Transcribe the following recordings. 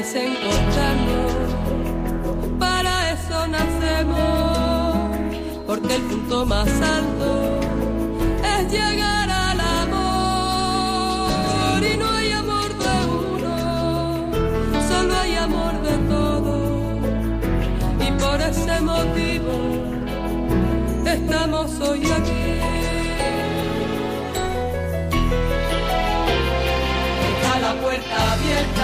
Vida para eso nacemos, porque el punto más alto es llegar al amor. Y no hay amor de uno, solo hay amor de todos. Y por ese motivo estamos hoy aquí. La puerta abierta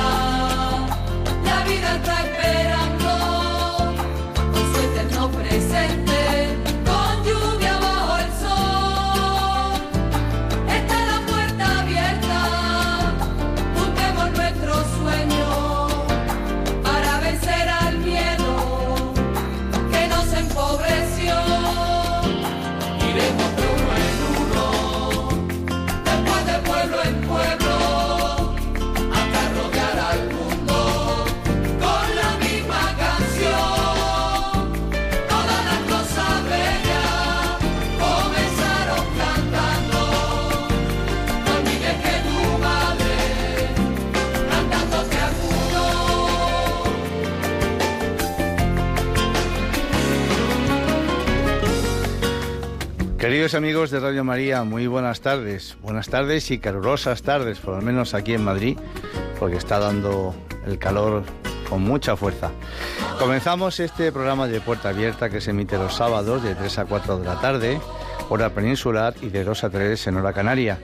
Queridos amigos de Radio María, muy buenas tardes. Buenas tardes y calurosas tardes, por lo menos aquí en Madrid, porque está dando el calor con mucha fuerza. Comenzamos este programa de Puerta Abierta que se emite los sábados de 3 a 4 de la tarde, hora peninsular, y de 2 a 3 en hora canaria,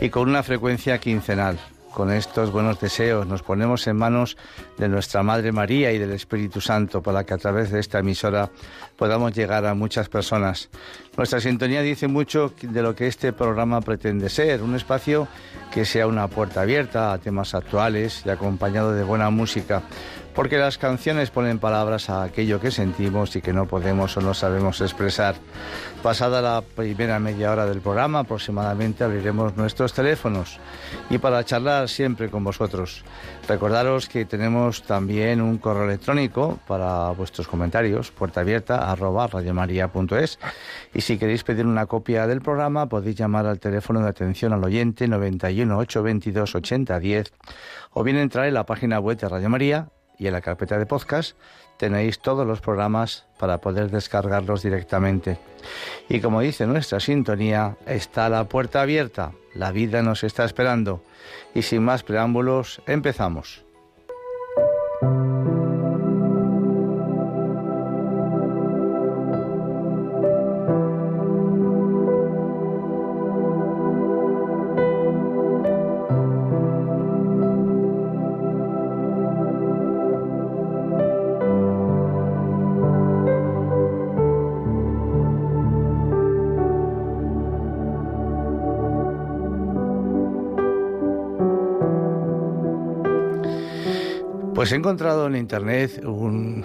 y con una frecuencia quincenal con estos buenos deseos nos ponemos en manos de nuestra Madre María y del Espíritu Santo para que a través de esta emisora podamos llegar a muchas personas. Nuestra sintonía dice mucho de lo que este programa pretende ser, un espacio que sea una puerta abierta a temas actuales y acompañado de buena música porque las canciones ponen palabras a aquello que sentimos y que no podemos o no sabemos expresar. Pasada la primera media hora del programa, aproximadamente abriremos nuestros teléfonos y para charlar siempre con vosotros. Recordaros que tenemos también un correo electrónico para vuestros comentarios, puerta abierta arroba y si queréis pedir una copia del programa podéis llamar al teléfono de atención al oyente 91 822 8010 o bien entrar en la página web de Radio María y en la carpeta de podcast tenéis todos los programas para poder descargarlos directamente. Y como dice nuestra sintonía, está la puerta abierta, la vida nos está esperando. Y sin más preámbulos, empezamos. Pues he encontrado en internet un,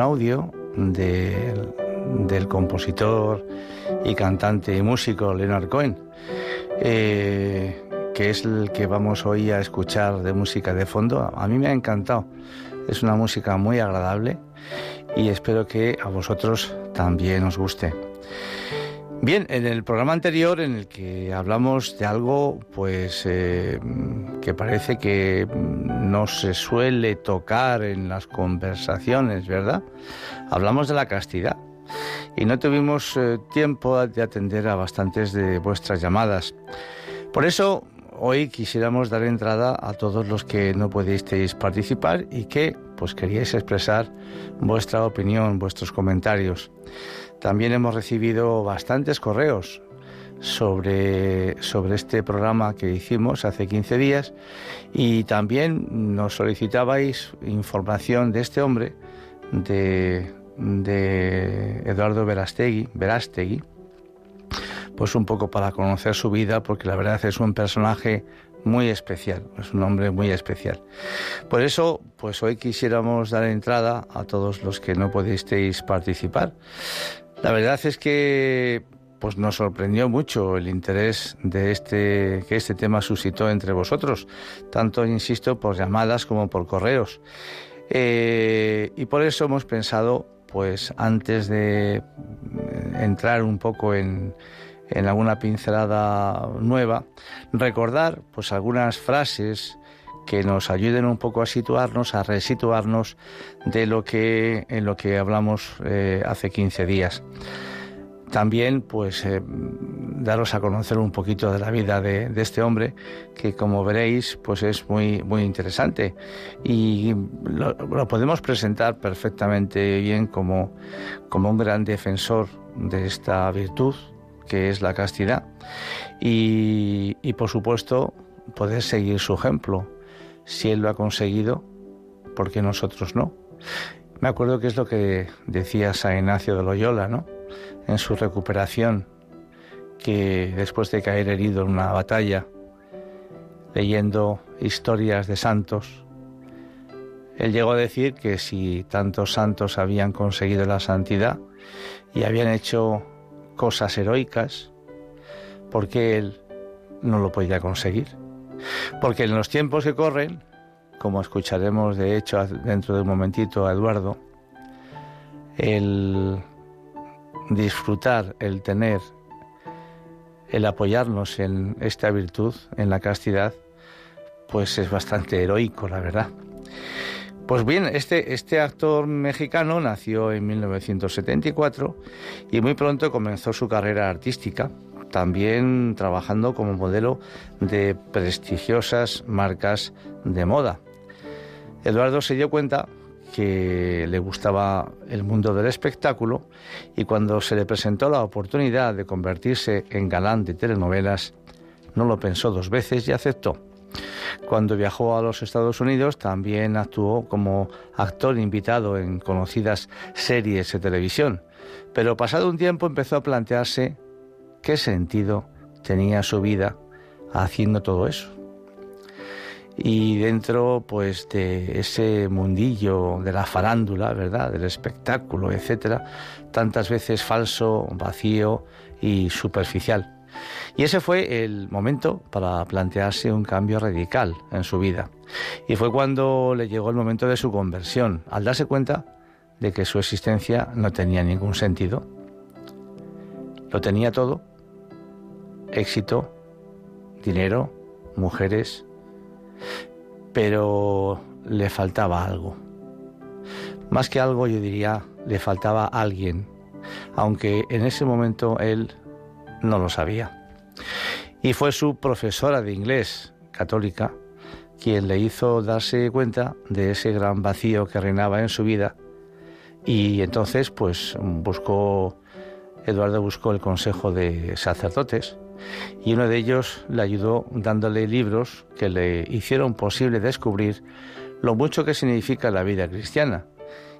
audio del compositor y cantante y músico Leonard Cohen, eh, que es el que vamos hoy a escuchar de música de fondo. A mí me ha encantado. Es una música muy agradable y espero que a vosotros también os guste. Bien, en el programa anterior en el que hablamos de algo pues eh, que parece que no se suele tocar en las conversaciones, ¿verdad? Hablamos de la castidad y no tuvimos eh, tiempo de atender a bastantes de vuestras llamadas. Por eso hoy quisiéramos dar entrada a todos los que no pudisteis participar y que pues queríais expresar vuestra opinión, vuestros comentarios. También hemos recibido bastantes correos sobre, sobre este programa que hicimos hace 15 días y también nos solicitabais información de este hombre, de, de Eduardo Verastegui, pues un poco para conocer su vida, porque la verdad es un personaje muy especial, es un hombre muy especial. Por eso, pues hoy quisiéramos dar entrada a todos los que no pudisteis participar. La verdad es que pues nos sorprendió mucho el interés de este que este tema suscitó entre vosotros, tanto insisto por llamadas como por correos. Eh, y por eso hemos pensado, pues antes de entrar un poco en, en alguna pincelada nueva, recordar pues algunas frases que nos ayuden un poco a situarnos, a resituarnos de lo que en lo que hablamos eh, hace 15 días. También, pues, eh, daros a conocer un poquito de la vida de, este hombre, que como veréis, pues es muy, muy interesante. Y lo, podemos presentar perfectamente bien como, como un gran defensor de esta virtud, que es la castidad. Y, y por supuesto, poder seguir su ejemplo. Si él lo ha conseguido, ¿por qué nosotros no? Me acuerdo que es lo que decía San Ignacio de Loyola, ¿no? en su recuperación, que después de caer herido en una batalla, leyendo historias de santos, él llegó a decir que si tantos santos habían conseguido la santidad y habían hecho cosas heroicas, ¿por qué él no lo podía conseguir? Porque en los tiempos que corren, como escucharemos de hecho dentro de un momentito a Eduardo, el disfrutar, el tener, el apoyarnos en esta virtud, en la castidad, pues es bastante heroico, la verdad. Pues bien, este, este actor mexicano nació en 1974 y muy pronto comenzó su carrera artística, también trabajando como modelo de prestigiosas marcas de moda. Eduardo se dio cuenta que le gustaba el mundo del espectáculo y cuando se le presentó la oportunidad de convertirse en galán de telenovelas, no lo pensó dos veces y aceptó. Cuando viajó a los Estados Unidos también actuó como actor invitado en conocidas series de televisión, pero pasado un tiempo empezó a plantearse qué sentido tenía su vida haciendo todo eso y dentro pues de ese mundillo de la farándula, ¿verdad? Del espectáculo, etcétera, tantas veces falso, vacío y superficial. Y ese fue el momento para plantearse un cambio radical en su vida. Y fue cuando le llegó el momento de su conversión, al darse cuenta de que su existencia no tenía ningún sentido. Lo tenía todo, éxito, dinero, mujeres, pero le faltaba algo. Más que algo, yo diría, le faltaba alguien, aunque en ese momento él no lo sabía. Y fue su profesora de inglés católica quien le hizo darse cuenta de ese gran vacío que reinaba en su vida y entonces pues buscó Eduardo buscó el consejo de sacerdotes y uno de ellos le ayudó dándole libros que le hicieron posible descubrir lo mucho que significa la vida cristiana.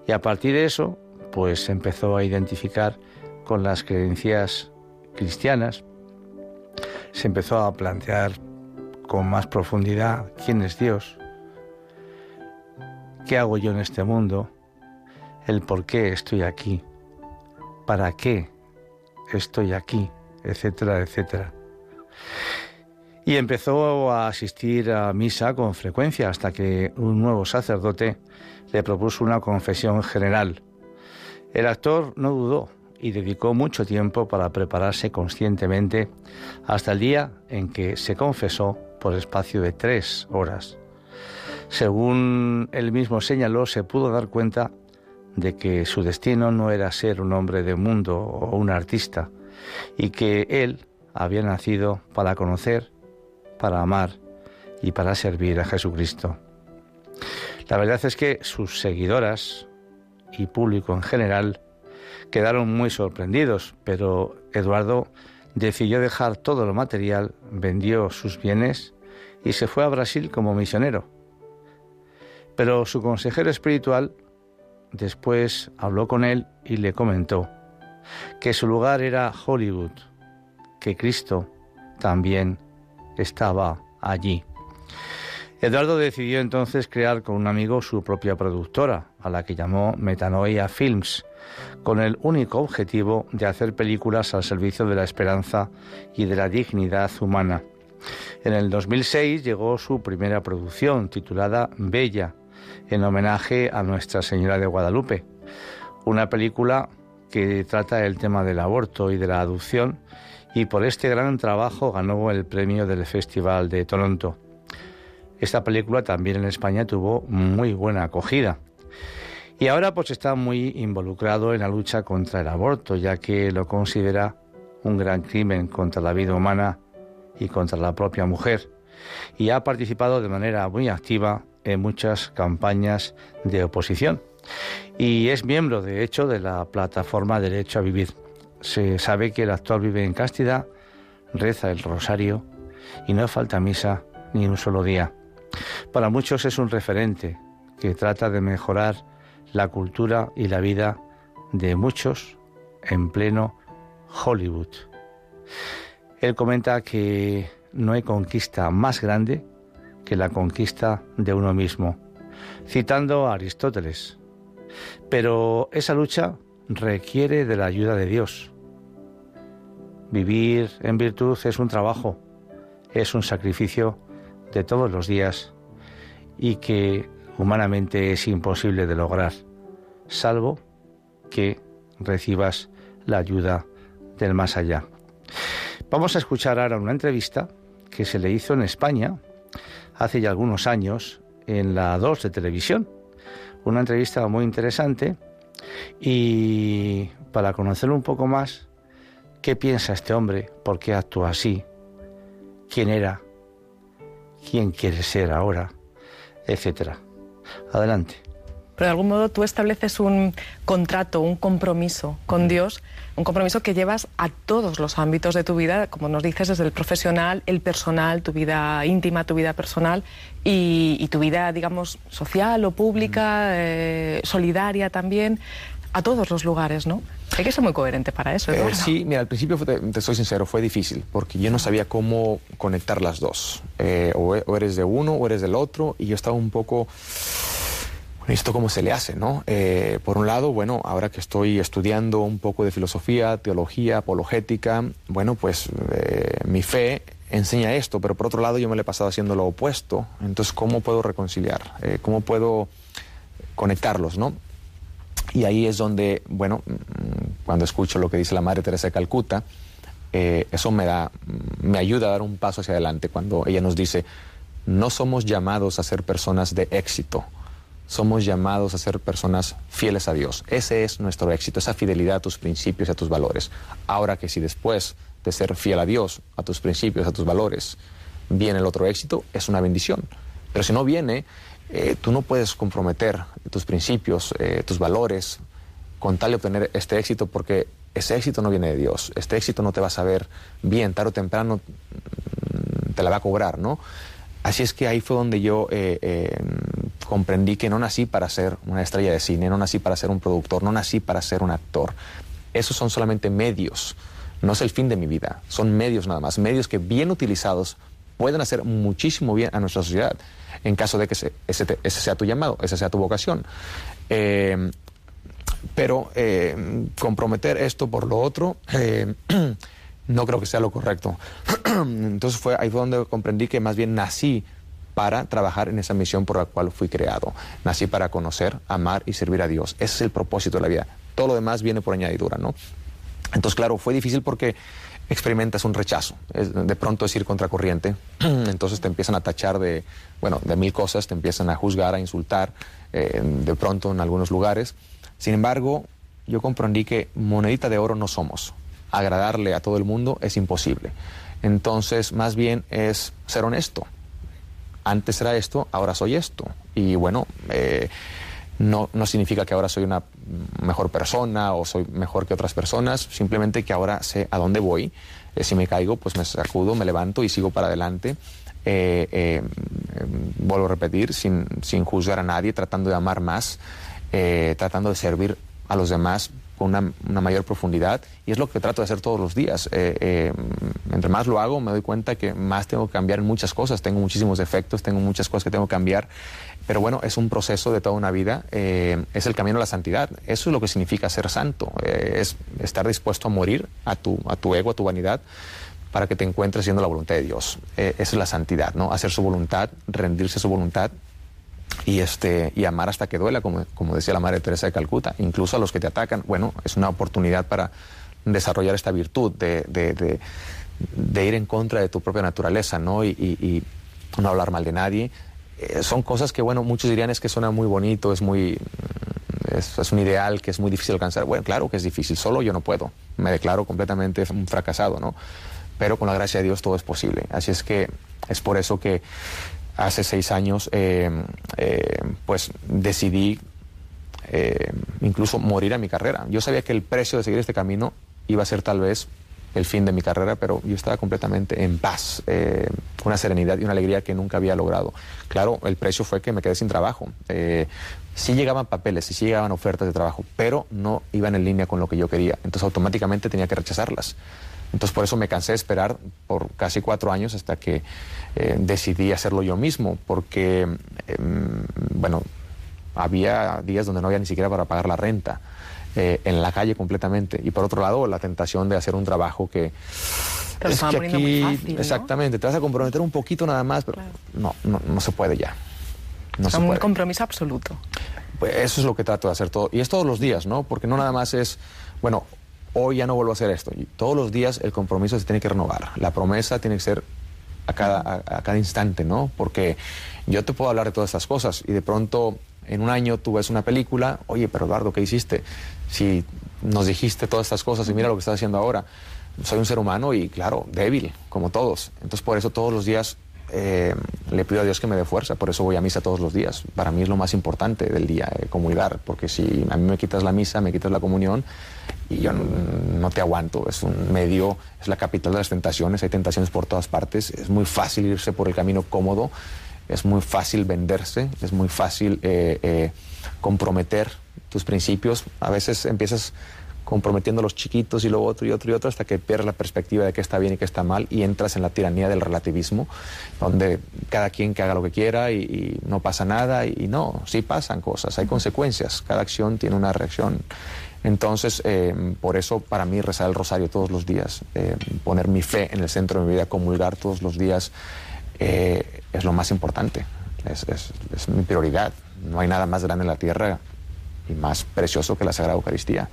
Y a partir de eso, pues empezó a identificar con las creencias cristianas, se empezó a plantear con más profundidad quién es Dios, qué hago yo en este mundo, el por qué estoy aquí, para qué estoy aquí etcétera, etcétera. Y empezó a asistir a misa con frecuencia hasta que un nuevo sacerdote le propuso una confesión general. El actor no dudó y dedicó mucho tiempo para prepararse conscientemente hasta el día en que se confesó por espacio de tres horas. Según él mismo señaló, se pudo dar cuenta de que su destino no era ser un hombre de mundo o un artista, y que él había nacido para conocer, para amar y para servir a Jesucristo. La verdad es que sus seguidoras y público en general quedaron muy sorprendidos, pero Eduardo decidió dejar todo lo material, vendió sus bienes y se fue a Brasil como misionero. Pero su consejero espiritual después habló con él y le comentó, que su lugar era Hollywood, que Cristo también estaba allí. Eduardo decidió entonces crear con un amigo su propia productora, a la que llamó Metanoia Films, con el único objetivo de hacer películas al servicio de la esperanza y de la dignidad humana. En el 2006 llegó su primera producción, titulada Bella, en homenaje a Nuestra Señora de Guadalupe, una película que trata el tema del aborto y de la adopción y por este gran trabajo ganó el premio del Festival de Toronto. Esta película también en España tuvo muy buena acogida. Y ahora pues está muy involucrado en la lucha contra el aborto, ya que lo considera un gran crimen contra la vida humana y contra la propia mujer. Y ha participado de manera muy activa en muchas campañas de oposición. Y es miembro, de hecho, de la plataforma Derecho a Vivir. Se sabe que el actor vive en castidad, reza el rosario y no falta misa ni un solo día. Para muchos es un referente que trata de mejorar la cultura y la vida de muchos en pleno Hollywood. Él comenta que no hay conquista más grande que la conquista de uno mismo, citando a Aristóteles. Pero esa lucha requiere de la ayuda de Dios. Vivir en virtud es un trabajo, es un sacrificio de todos los días y que humanamente es imposible de lograr, salvo que recibas la ayuda del más allá. Vamos a escuchar ahora una entrevista que se le hizo en España hace ya algunos años en la 2 de televisión. Una entrevista muy interesante y para conocerlo un poco más, qué piensa este hombre, por qué actúa así, quién era, quién quiere ser ahora, etcétera. Adelante. Pero de algún modo tú estableces un contrato, un compromiso con Dios, un compromiso que llevas a todos los ámbitos de tu vida, como nos dices, desde el profesional, el personal, tu vida íntima, tu vida personal y, tu vida, digamos, social o pública, eh, solidaria también, a todos los lugares, ¿no? Hay que ser muy coherente para eso. Eh, sí, mira, al principio, te, soy sincero, fue difícil, porque yo no sabía cómo conectar las dos. Eh, o, o eres de uno o eres del otro, y yo estaba un poco esto cómo se le hace, ¿no? Eh, por un lado, bueno, ahora que estoy estudiando un poco de filosofía, teología, apologética, bueno, pues eh, mi fe enseña esto, pero por otro lado yo me lo he pasado haciendo lo opuesto. Entonces, ¿cómo puedo reconciliar? Eh, ¿Cómo puedo conectarlos, no? Y ahí es donde, bueno, mm, cuando escucho lo que dice la Madre Teresa de Calcuta, eso me da, me ayuda a dar un paso hacia adelante cuando ella nos dice, no somos llamados a ser personas de éxito, somos llamados a ser personas fieles a Dios. Ese es nuestro éxito, esa fidelidad a tus principios y a tus valores. Ahora que si después de ser fiel a Dios, a tus principios, a tus valores, viene el otro éxito, es una bendición. Pero si no viene, eh, tú no puedes comprometer tus principios, eh, tus valores, con tal de obtener este éxito, porque ese éxito no viene de Dios. Este éxito no te va a saber bien, tarde o temprano mm, te la va a cobrar, ¿no? Así es que ahí fue donde yo eh, comprendí que no nací para ser una estrella de cine, no nací para ser un productor, no nací para ser un actor. Esos son solamente medios, no es el fin de mi vida, son medios nada más, medios que bien utilizados pueden hacer muchísimo bien a nuestra sociedad, en caso de que ese, sea tu llamado, esa sea tu vocación. Eh, pero eh, comprometer esto por lo otro, eh, no creo que sea lo correcto. Entonces fue ahí fue donde comprendí que más bien nací para trabajar en esa misión por la cual fui creado. Nací para conocer, amar y servir a Dios. Ese es el propósito de la vida. Todo lo demás viene por añadidura, ¿no? Entonces, claro, fue difícil porque experimentas un rechazo. de pronto es ir contracorriente. Entonces te empiezan a tachar de, bueno, de mil cosas, te empiezan a juzgar, a insultar, eh, de pronto en algunos lugares. Sin embargo, yo comprendí que monedita de oro no somos. Agradarle a todo el mundo es imposible. Entonces, más bien es ser honesto antes era esto, ahora soy esto. Y bueno, eh, no, no, significa que ahora soy una mejor persona o soy mejor que otras personas, simplemente que ahora sé a dónde voy. Eh, si me caigo, pues me sacudo, me levanto y sigo para adelante. Eh, vuelvo a repetir, sin, sin, juzgar a nadie, tratando de amar más, tratando de servir a los demás con una, mayor profundidad y es lo que trato de hacer todos los días. Eh, eh, entre más lo hago, me doy cuenta que más tengo que cambiar en muchas cosas. Tengo muchísimos defectos, tengo muchas cosas que tengo que cambiar. Pero bueno, es un proceso de toda una vida, eh, es el camino a la santidad. Eso es lo que significa ser santo, es estar dispuesto a morir a tu, a tu ego, a tu vanidad, para que te encuentres siendo la voluntad de Dios. esa es la santidad, ¿no? Hacer su voluntad, rendirse a su voluntad y, este, y amar hasta que duela, como, como decía la Madre Teresa de Calcuta, incluso a los que te atacan. Bueno, es una oportunidad para desarrollar esta virtud de, de, ir en contra de tu propia naturaleza, ¿no? Y, no hablar mal de nadie. Eh, son cosas que, bueno, muchos dirían es que suena muy bonito, es muy... Mm, es, es, un ideal que es muy difícil alcanzar. Bueno, claro que es difícil, solo yo no puedo. Me declaro completamente un fracasado, ¿no? Pero con la gracia de Dios todo es posible. Así es que es por eso que hace seis años, eh, eh, pues decidí eh, incluso morir a mi carrera. Yo sabía que el precio de seguir este camino iba a ser tal vez el fin de mi carrera, pero yo estaba completamente en paz, una serenidad y una alegría que nunca había logrado. Claro, el precio fue que me quedé sin trabajo. sí llegaban papeles, sí llegaban ofertas de trabajo, pero no iban en línea con lo que yo quería. Entonces automáticamente tenía que rechazarlas. Entonces por eso me cansé de esperar por casi cuatro años hasta que eh, decidí hacerlo yo mismo, porque, em, bueno, había días donde no había ni siquiera para pagar la renta. Eh, en la calle completamente. Y por otro lado, la tentación de hacer un trabajo que... es que aquí, exactamente, te vas a comprometer un poquito nada más, pero no, no, se puede ya. No es un compromiso absoluto. Pues eso es lo que trato de hacer todo. Y es todos los días, ¿no? Porque no nada más es, bueno, hoy ya no vuelvo a hacer esto. Y todos los días el compromiso se tiene que renovar. La promesa tiene que ser a cada, instante, ¿no? Porque yo te puedo hablar de todas estas cosas y de pronto en un año tú ves una película, oye, pero Eduardo, ¿qué hiciste? Si nos dijiste todas estas cosas y mira lo que estás haciendo ahora. Soy un ser humano y, claro, débil, como todos. Entonces, por eso todos los días eh, le pido a Dios que me dé fuerza, por eso voy a misa todos los días. Para mí es lo más importante del día, eh, comulgar, porque si a mí me quitas la misa, me quitas la comunión, y yo no, te aguanto. Es un medio, es la capital de las tentaciones, hay tentaciones por todas partes, es muy fácil irse por el camino cómodo, es muy fácil venderse, es muy fácil eh, eh, comprometer tus principios. A veces empiezas comprometiendo a los chiquitos y luego otro y otro y otro hasta que pierdes la perspectiva de qué está bien y qué está mal y entras en la tiranía del relativismo, donde cada quien que haga lo que quiera y, no pasa nada y, y no, sí pasan cosas, hay consecuencias, cada acción tiene una reacción entonces, eh, por eso para mí rezar el rosario todos los días, eh, poner mi fe en el centro de mi vida, comulgar todos los días, eh, es lo más importante, es, es mi prioridad. No hay nada más grande en la tierra y más precioso que la Sagrada Eucaristía.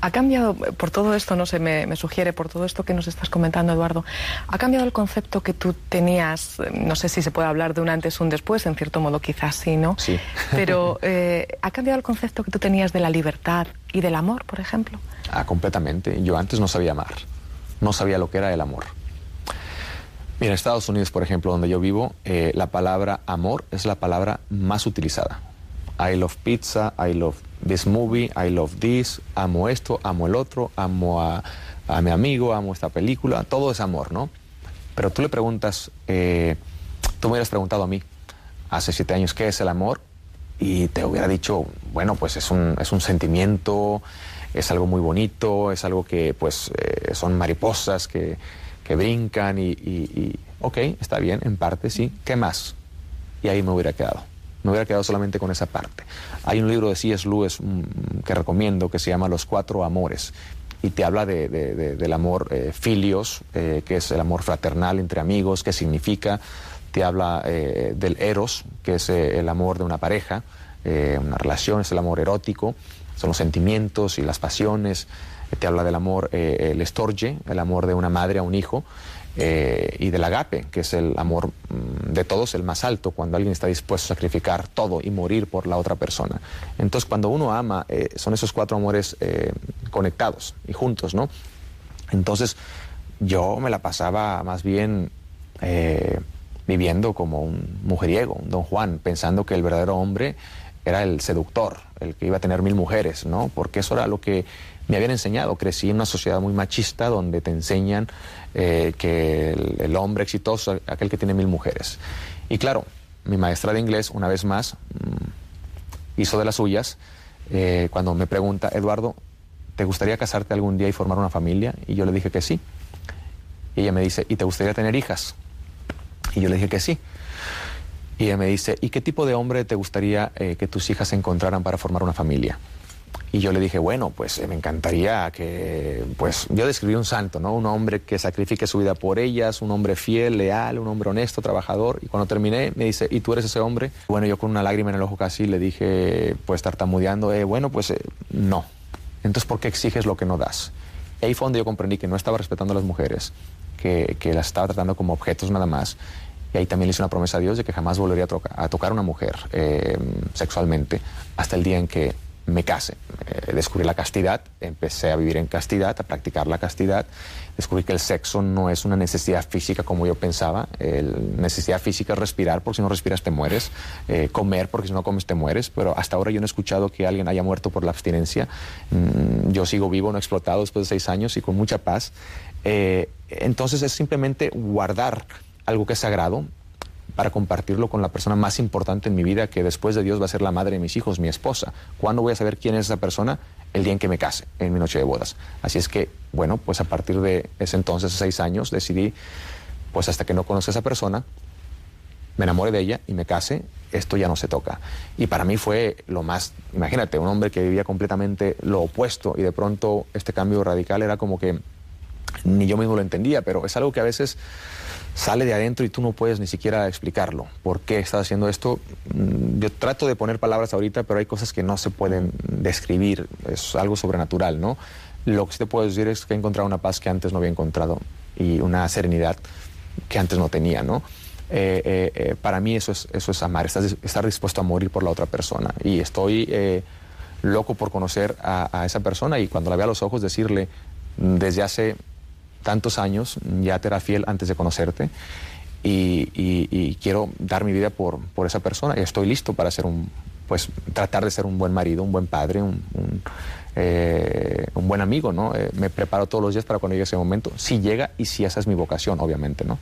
Ha cambiado, por todo esto, no sé, me, sugiere, por todo esto que nos estás comentando, Eduardo, ha cambiado el concepto que tú tenías, no sé si se puede hablar de un antes o un después, en cierto modo quizás sí, ¿no? Sí. Pero eh, ¿ha cambiado el concepto que tú tenías de la libertad y del amor, por ejemplo? Ah, completamente. Yo antes no sabía amar, no sabía lo que era el amor. Mira, en Estados Unidos, por ejemplo, donde yo vivo, eh, la palabra amor es la palabra más utilizada. I love pizza, I love this movie, I love this, amo esto, amo el otro, amo a, mi amigo, amo esta película, todo es amor, ¿no? Pero tú le preguntas, eh, tú me hubieras preguntado a mí hace siete años qué es el amor y te hubiera dicho, bueno, pues es un, es un sentimiento, es algo muy bonito, es algo que pues eh, son mariposas que, que brincan y, y, y, ok, está bien, en parte sí, ¿qué más? Y ahí me hubiera quedado me hubiera quedado solamente con esa parte. Hay un libro de C.S. Lewis mm, que recomiendo que se llama Los Cuatro Amores y te habla de, del amor eh, filios, eh, que es el amor fraternal entre amigos, qué significa. Te habla eh, del eros, que es el amor de una pareja, una relación, es el amor erótico, son los sentimientos y las pasiones. Te habla del amor, el estorge, el amor de una madre a un hijo. Eh, y del agape, que es el amor mm, de todos, el más alto, cuando alguien está dispuesto a sacrificar todo y morir por la otra persona. Entonces, cuando uno ama, eh, son esos cuatro amores eh, conectados y juntos, ¿no? Entonces, yo me la pasaba más bien viviendo como un mujeriego, un don Juan, pensando que el verdadero hombre era el seductor, el que iba a tener mil mujeres, ¿no? Porque eso era lo que me habían enseñado. Crecí en una sociedad muy machista donde te enseñan eh, que el, hombre exitoso aquel que tiene mil mujeres. Y claro, mi maestra de inglés, una vez más, mm, hizo de las suyas eh, cuando me pregunta, Eduardo, ¿te gustaría casarte algún día y formar una familia? Y yo le dije que sí. Y ella me dice, ¿y te gustaría tener hijas? Y yo le dije que sí. Y ella me dice, ¿y qué tipo de hombre te gustaría eh, que tus hijas encontraran para formar una familia? Y yo le dije, bueno, pues eh, me encantaría que, pues yo describí un santo, ¿no? Un hombre que sacrifique su vida por ellas, un hombre fiel, leal, un hombre honesto, trabajador. Y cuando terminé, me dice, ¿y tú eres ese hombre? Bueno, yo con una lágrima en el ojo casi le dije, pues tartamudeando, eh, bueno, pues eh, no. Entonces, ¿por qué exiges lo que no das? Ahí fue donde yo comprendí que no estaba respetando a las mujeres, que, que las estaba tratando como objetos nada más. Y ahí también le hice una promesa a Dios de que jamás volvería a, a tocar a una mujer eh, sexualmente hasta el día en que me case. Eh, descubrí la castidad, empecé a vivir en castidad, a practicar la castidad. Descubrí que el sexo no es una necesidad física como yo pensaba. La necesidad física es respirar, porque si no respiras te mueres. Eh, comer, porque si no comes te mueres. Pero hasta ahora yo no he escuchado que alguien haya muerto por la abstinencia. Mm, yo sigo vivo, no explotado después de seis años y con mucha paz. Eh, entonces es simplemente guardar algo que es sagrado, para compartirlo con la persona más importante en mi vida, que después de Dios va a ser la madre de mis hijos, mi esposa. ¿Cuándo voy a saber quién es esa persona? El día en que me case, en mi noche de bodas. Así es que, bueno, pues a partir de ese entonces, seis años, decidí, pues hasta que no conozca a esa persona, me enamore de ella y me case, esto ya no se toca. Y para mí fue lo más, imagínate, un hombre que vivía completamente lo opuesto y de pronto este cambio radical era como que ni yo mismo lo entendía, pero es algo que a veces sale de adentro y tú no puedes ni siquiera explicarlo. ¿Por qué estás haciendo esto? Mm, yo trato de poner palabras ahorita, pero hay cosas que no se pueden describir. Es algo sobrenatural, ¿no? Lo que sí te puedo decir es que he encontrado una paz que antes no había encontrado y una serenidad que antes no tenía, ¿no? Eh, eh, eh, para mí eso es, eso es amar, estar, dispuesto a morir por la otra persona. Y estoy loco por conocer a, a esa persona y cuando la vea a los ojos decirle, desde hace tantos años, ya te era fiel antes de conocerte y, quiero dar mi vida por, por, esa persona y estoy listo para ser un, pues tratar de ser un buen marido, un buen padre, un, un, eh, buen amigo, ¿no? Eh, me preparo todos los días para cuando llegue ese momento, si llega y si esa es mi vocación, obviamente, ¿no?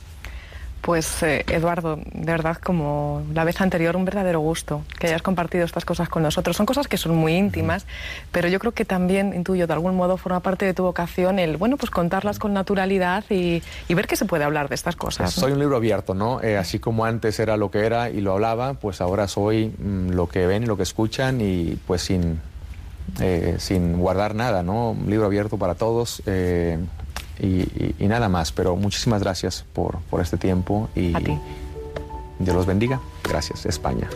Pues eh, Eduardo, de verdad, como la vez anterior, un verdadero gusto que hayas compartido estas cosas con nosotros. Son cosas que son muy íntimas, pero yo creo que también, intuyo, de algún modo forma parte de tu vocación el, bueno, pues contarlas con naturalidad y, ver que se puede hablar de estas cosas. Soy un libro abierto, ¿no? Eh, así como antes era lo que era y lo hablaba, pues ahora soy mm, lo que ven y lo que escuchan y pues sin, eh, sin guardar nada, ¿no? Un libro abierto para todos y, nada más. Pero muchísimas gracias por, por este tiempo y Dios los bendiga. Gracias, España.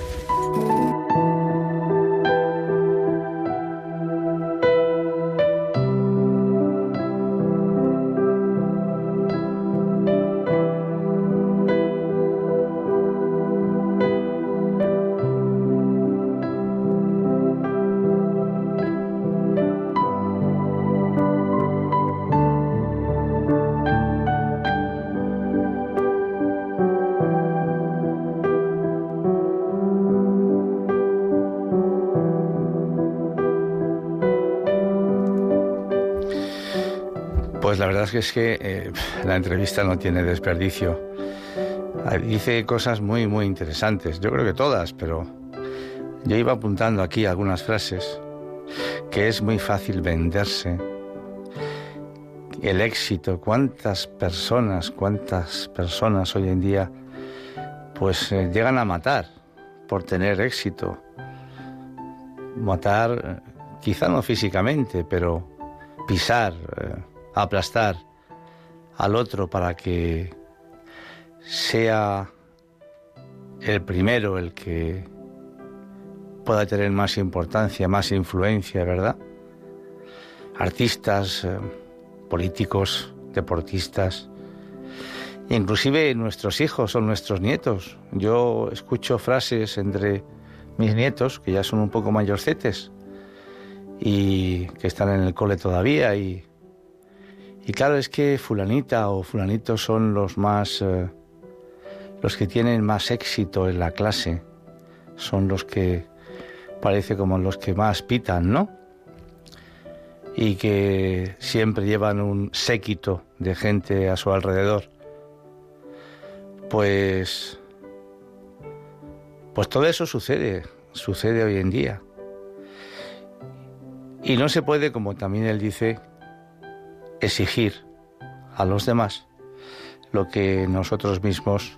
Que, es que eh, la entrevista no tiene desperdicio. Ah, dice cosas muy, muy interesantes. Yo creo que todas, pero yo iba apuntando aquí algunas frases. Que es muy fácil venderse. El éxito, cuántas personas, cuántas personas hoy en día pues eh, llegan a matar por tener éxito. Matar, eh, quizá no físicamente, pero pisar, aplastar al otro para que sea el primero el que pueda tener más importancia, más influencia, ¿verdad? Artistas, eh, políticos, deportistas, inclusive nuestros hijos o nuestros nietos. Yo escucho frases entre mis nietos, que ya son un poco mayorcetes y que están en el cole todavía y y claro, es que fulanita o fulanito son los más, eh, los que tienen más éxito en la clase, son los que parece como los que más pitan, ¿no? Y que siempre llevan un séquito de gente a su alrededor. Pues, pues todo eso sucede, sucede hoy en día. Y no se puede, como también él dice, exigir a los demás lo que nosotros mismos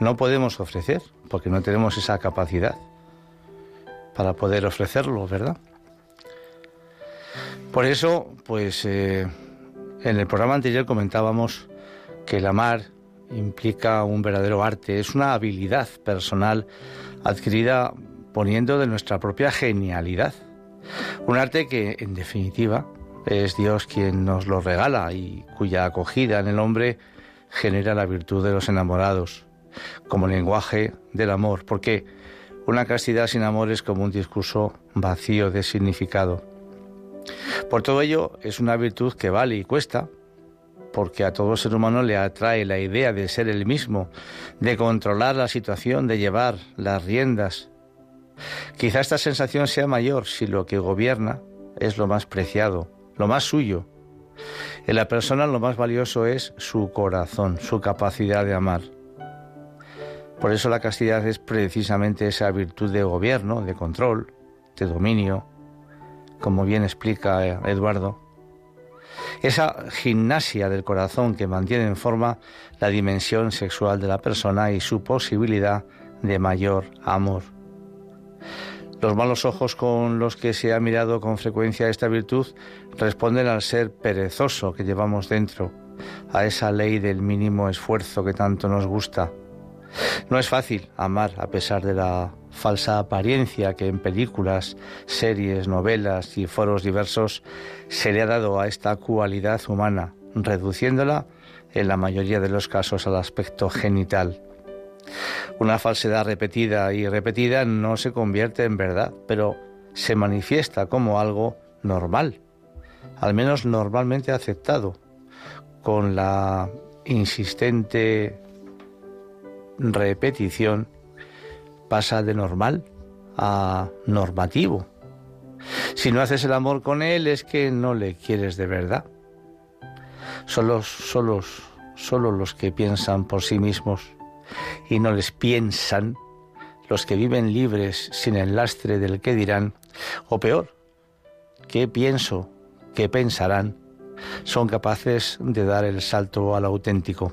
no podemos ofrecer, porque no tenemos esa capacidad para poder ofrecerlo, ¿verdad? Por eso, pues eh, en el programa anterior comentábamos que el amar implica un verdadero arte, es una habilidad personal adquirida poniendo de nuestra propia genialidad. Un arte que, en definitiva, es Dios quien nos lo regala y cuya acogida en el hombre genera la virtud de los enamorados, como lenguaje del amor, porque una castidad sin amor es como un discurso vacío de significado. Por todo ello, es una virtud que vale y cuesta, porque a todo ser humano le atrae la idea de ser el mismo, de controlar la situación, de llevar las riendas. Quizá esta sensación sea mayor si lo que gobierna es lo más preciado, lo más suyo. En la persona lo más valioso es su corazón, su capacidad de amar. Por eso la castidad es precisamente esa virtud de gobierno, de control, de dominio, como bien explica Eduardo. Esa gimnasia del corazón que mantiene en forma la dimensión sexual de la persona y su posibilidad de mayor amor. Los malos ojos con los que se ha mirado con frecuencia esta virtud responden al ser perezoso que llevamos dentro, a esa ley del mínimo esfuerzo que tanto nos gusta. No es fácil amar a pesar de la falsa apariencia que en películas, series, novelas y foros diversos se le ha dado a esta cualidad humana, reduciéndola en la mayoría de los casos al aspecto genital. Una falsedad repetida y repetida no se convierte en verdad, pero se manifiesta como algo normal, al menos normalmente aceptado, con la insistente repetición pasa de normal a normativo. Si no haces el amor con él es que no le quieres de verdad. Solo, solo, solo los que piensan por sí mismos y no les piensan, los que viven libres sin el lastre del que dirán, o peor, qué pienso, qué pensarán, son capaces de dar el salto al auténtico.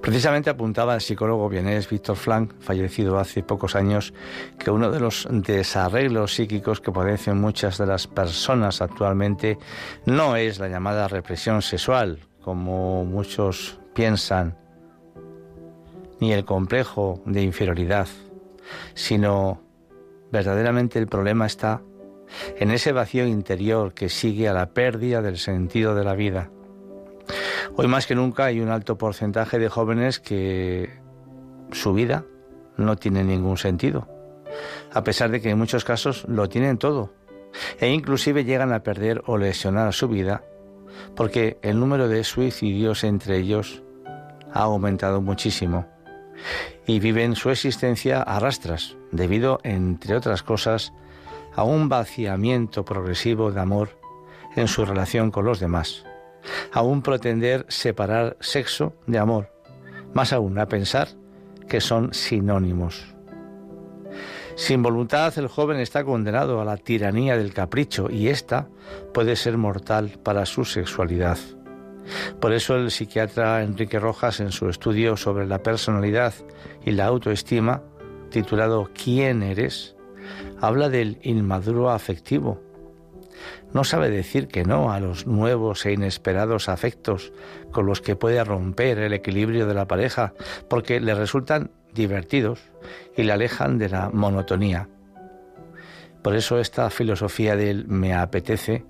Precisamente apuntaba el psicólogo vienés Víctor Flank, fallecido hace pocos años, que uno de los desarreglos psíquicos que padecen muchas de las personas actualmente no es la llamada represión sexual, como muchos piensan, ni el complejo de inferioridad, sino verdaderamente el problema está en ese vacío interior que sigue a la pérdida del sentido de la vida. Hoy más que nunca hay un alto porcentaje de jóvenes que su vida no tiene ningún sentido, a pesar de que en muchos casos lo tienen todo, e inclusive llegan a perder o lesionar su vida, porque el número de suicidios entre ellos ha aumentado muchísimo y viven su existencia a rastras, debido, entre otras cosas, a un vaciamiento progresivo de amor en su relación con los demás, a un pretender separar sexo de amor, más aún a pensar que son sinónimos. Sin voluntad el joven está condenado a la tiranía del capricho y ésta puede ser mortal para su sexualidad. Por eso el psiquiatra Enrique Rojas en su estudio sobre la personalidad y la autoestima, titulado ¿Quién eres?, habla del inmaduro afectivo. No sabe decir que no a los nuevos e inesperados afectos con los que puede romper el equilibrio de la pareja porque le resultan divertidos y le alejan de la monotonía. Por eso esta filosofía del me apetece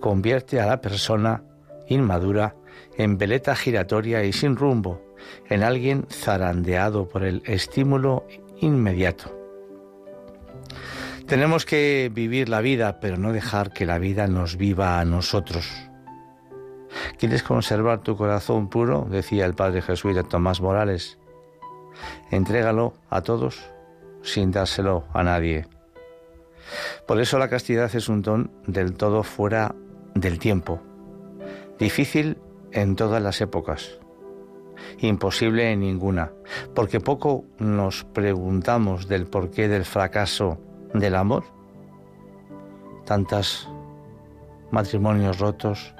convierte a la persona inmadura, en veleta giratoria y sin rumbo, en alguien zarandeado por el estímulo inmediato. Tenemos que vivir la vida, pero no dejar que la vida nos viva a nosotros. ¿Quieres conservar tu corazón puro? decía el padre jesuita Tomás Morales. Entrégalo a todos sin dárselo a nadie. Por eso la castidad es un don del todo fuera del tiempo, Difícil en todas las épocas, imposible en ninguna, porque poco nos preguntamos del porqué del fracaso del amor. tantos matrimonios rotos,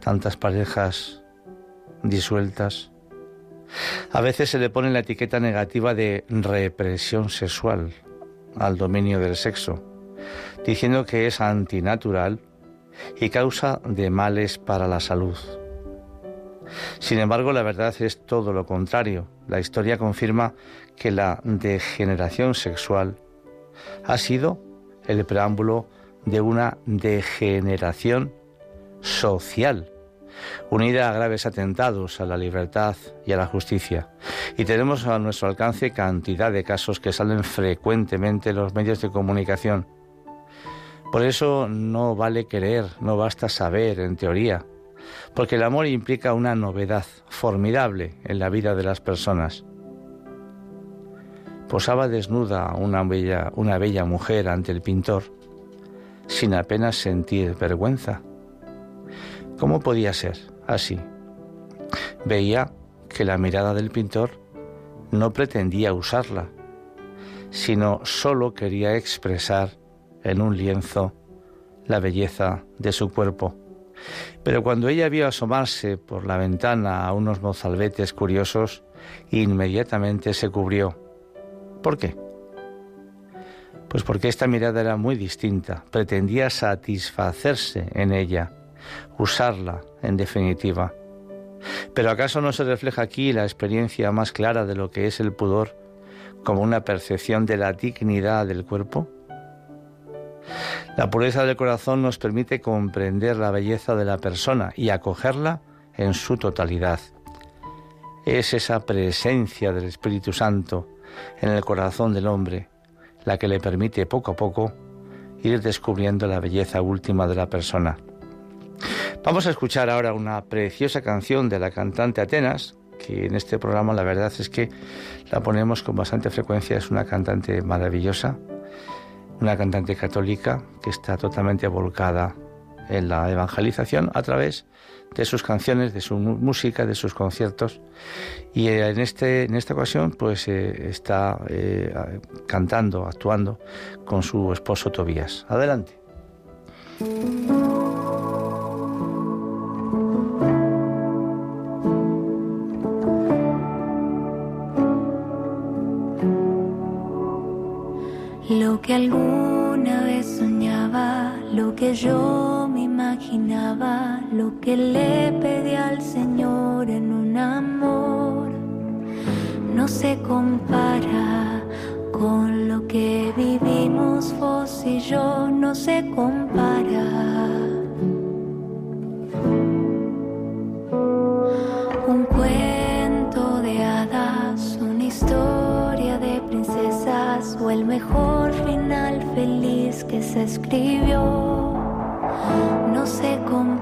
tantas parejas disueltas. A veces se le pone la etiqueta negativa de represión sexual al dominio del sexo, diciendo que es antinatural y causa de males para la salud. Sin embargo, la verdad es todo lo contrario. La historia confirma que la degeneración sexual ha sido el preámbulo de una degeneración social, unida a graves atentados a la libertad y a la justicia. Y tenemos a nuestro alcance cantidad de casos que salen frecuentemente en los medios de comunicación. Por eso no vale querer, no basta saber en teoría, porque el amor implica una novedad formidable en la vida de las personas. Posaba desnuda una bella, una bella mujer ante el pintor, sin apenas sentir vergüenza. ¿Cómo podía ser así? Veía que la mirada del pintor no pretendía usarla, sino solo quería expresar en un lienzo la belleza de su cuerpo. Pero cuando ella vio asomarse por la ventana a unos mozalbetes curiosos, inmediatamente se cubrió. ¿Por qué? Pues porque esta mirada era muy distinta, pretendía satisfacerse en ella, usarla en definitiva. Pero ¿acaso no se refleja aquí la experiencia más clara de lo que es el pudor como una percepción de la dignidad del cuerpo? La pureza del corazón nos permite comprender la belleza de la persona y acogerla en su totalidad. Es esa presencia del Espíritu Santo en el corazón del hombre la que le permite poco a poco ir descubriendo la belleza última de la persona. Vamos a escuchar ahora una preciosa canción de la cantante Atenas, que en este programa la verdad es que la ponemos con bastante frecuencia, es una cantante maravillosa, una cantante católica que está totalmente volcada en la evangelización a través de sus canciones, de su música, de sus conciertos. Y en, este, en esta ocasión pues eh, está eh, cantando, actuando con su esposo Tobías. Adelante. Lo que alguna vez soñaba, lo que yo me imaginaba, lo que le pedí al Señor en un amor, no se compara con lo que vivimos vos y yo, no se compara. Un cuento que se escribió. No se comparan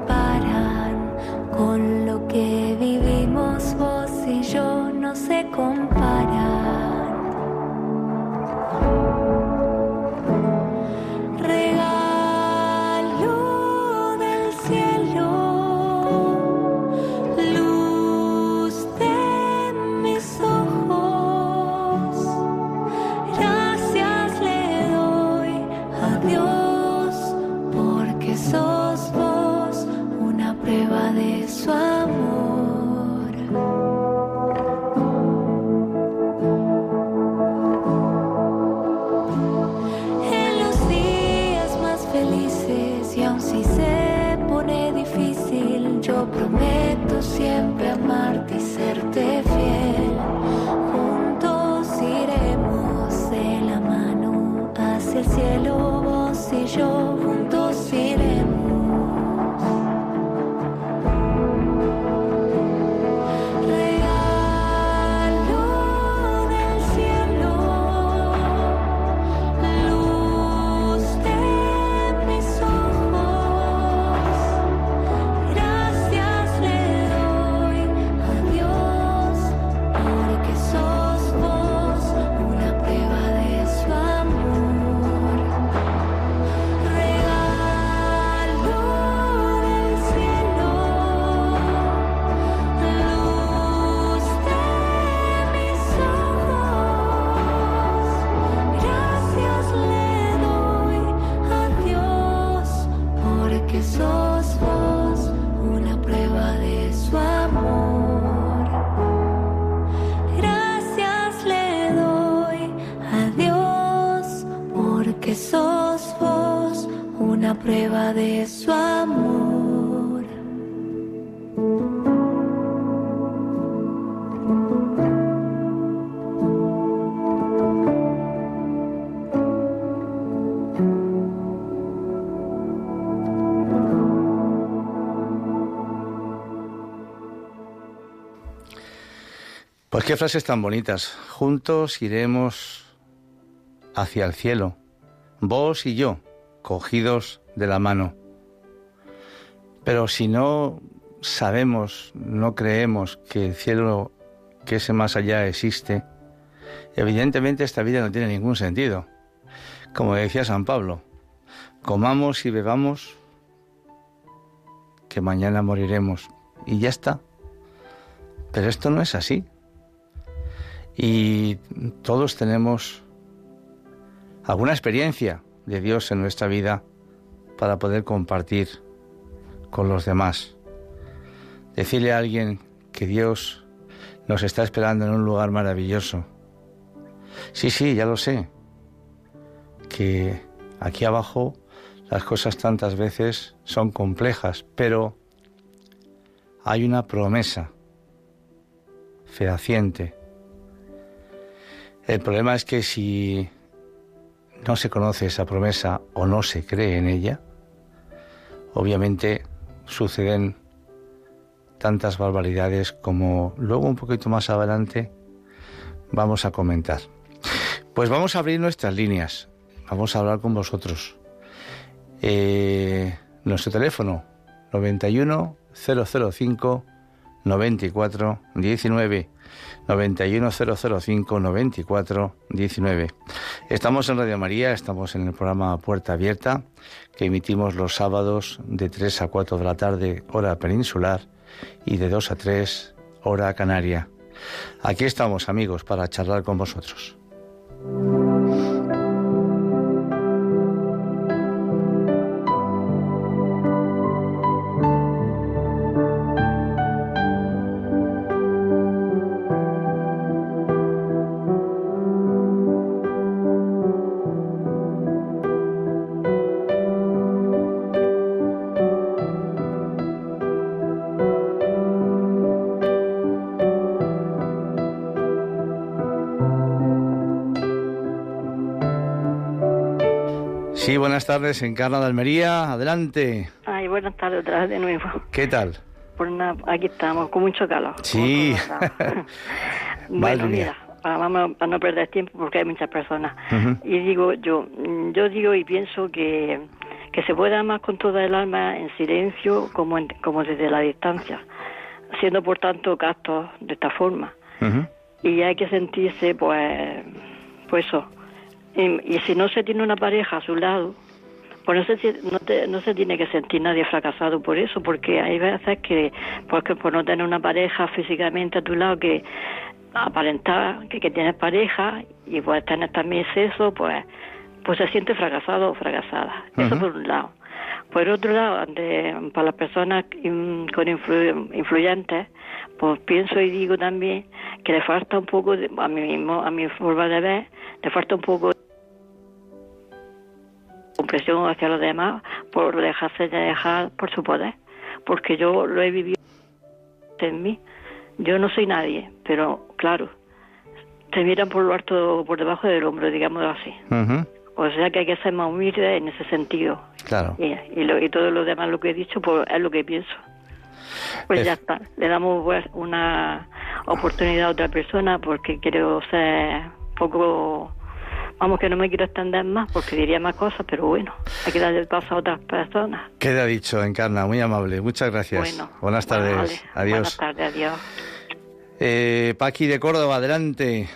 de su amor. Pues qué frases tan bonitas. Juntos iremos hacia el cielo, vos y yo, cogidos de la mano. Pero si no sabemos, no creemos que el cielo, que ese más allá existe, evidentemente esta vida no tiene ningún sentido. Como decía San Pablo, comamos y bebamos, que mañana moriremos. Y ya está. Pero esto no es así. Y todos tenemos alguna experiencia de Dios en nuestra vida para poder compartir con los demás. Decirle a alguien que Dios nos está esperando en un lugar maravilloso. Sí, sí, ya lo sé. Que aquí abajo las cosas tantas veces son complejas, pero hay una promesa fehaciente. El problema es que si no se conoce esa promesa o no se cree en ella, obviamente suceden tantas barbaridades como luego un poquito más adelante vamos a comentar. Pues vamos a abrir nuestras líneas, vamos a hablar con vosotros. Eh, nuestro teléfono 91 005 94 19 91005 94 19. Estamos en Radio María, estamos en el programa Puerta Abierta, que emitimos los sábados de 3 a 4 de la tarde, hora peninsular, y de 2 a 3, hora canaria. Aquí estamos, amigos, para charlar con vosotros. Tardes, Encarna de Almería, adelante. Ay, buenas tardes otra vez de nuevo. ¿Qué tal? Nada, aquí estamos, con mucho calor. Sí. Bueno, mira, vamos a no perder tiempo porque hay muchas personas. Ujú. Y digo yo, yo digo y pienso que, que se puede amar con toda el alma en silencio como, en- como desde la distancia, siendo por tanto gastos de esta forma. Ujú. y hay que sentirse pues pues eso y, y si no se tiene una pareja a su lado pues no se, ti- no, te- no se tiene que sentir nadie fracasado por eso porque hay veces que pues que por no tener una pareja físicamente a tu lado que aparentar que, que tienes pareja y pues tener también sexo pues pues se siente fracasado o fracasada. Eso por un lado. Por otro lado, para las personas con influ- influyentes, pues pienso y digo también que le falta un poco, de- a mí mismo, a mi forma de ver, le falta un poco de comprensión hacia los demás por dejarse de dejar por su poder, porque yo lo he vivido en mí. Yo no soy nadie, pero claro, te miran por lo alto, por debajo del hombro, digámoslo así. O sea que hay que ser más humilde en ese sentido. Claro. Y, y, lo, y todo lo demás, lo que he dicho, pues es lo que pienso. Pues Es- ya está. Le damos pues, una oportunidad a otra persona porque quiero ser poco. Vamos, que no me quiero extender más porque diría más cosas, pero bueno, hay que darle paso a otras personas. Queda dicho, Encarna, muy amable. Muchas gracias. Bueno, Buenas tardes. vale. Adiós. Buenas tardes, adiós. Eh, Paqui de Córdoba, adelante.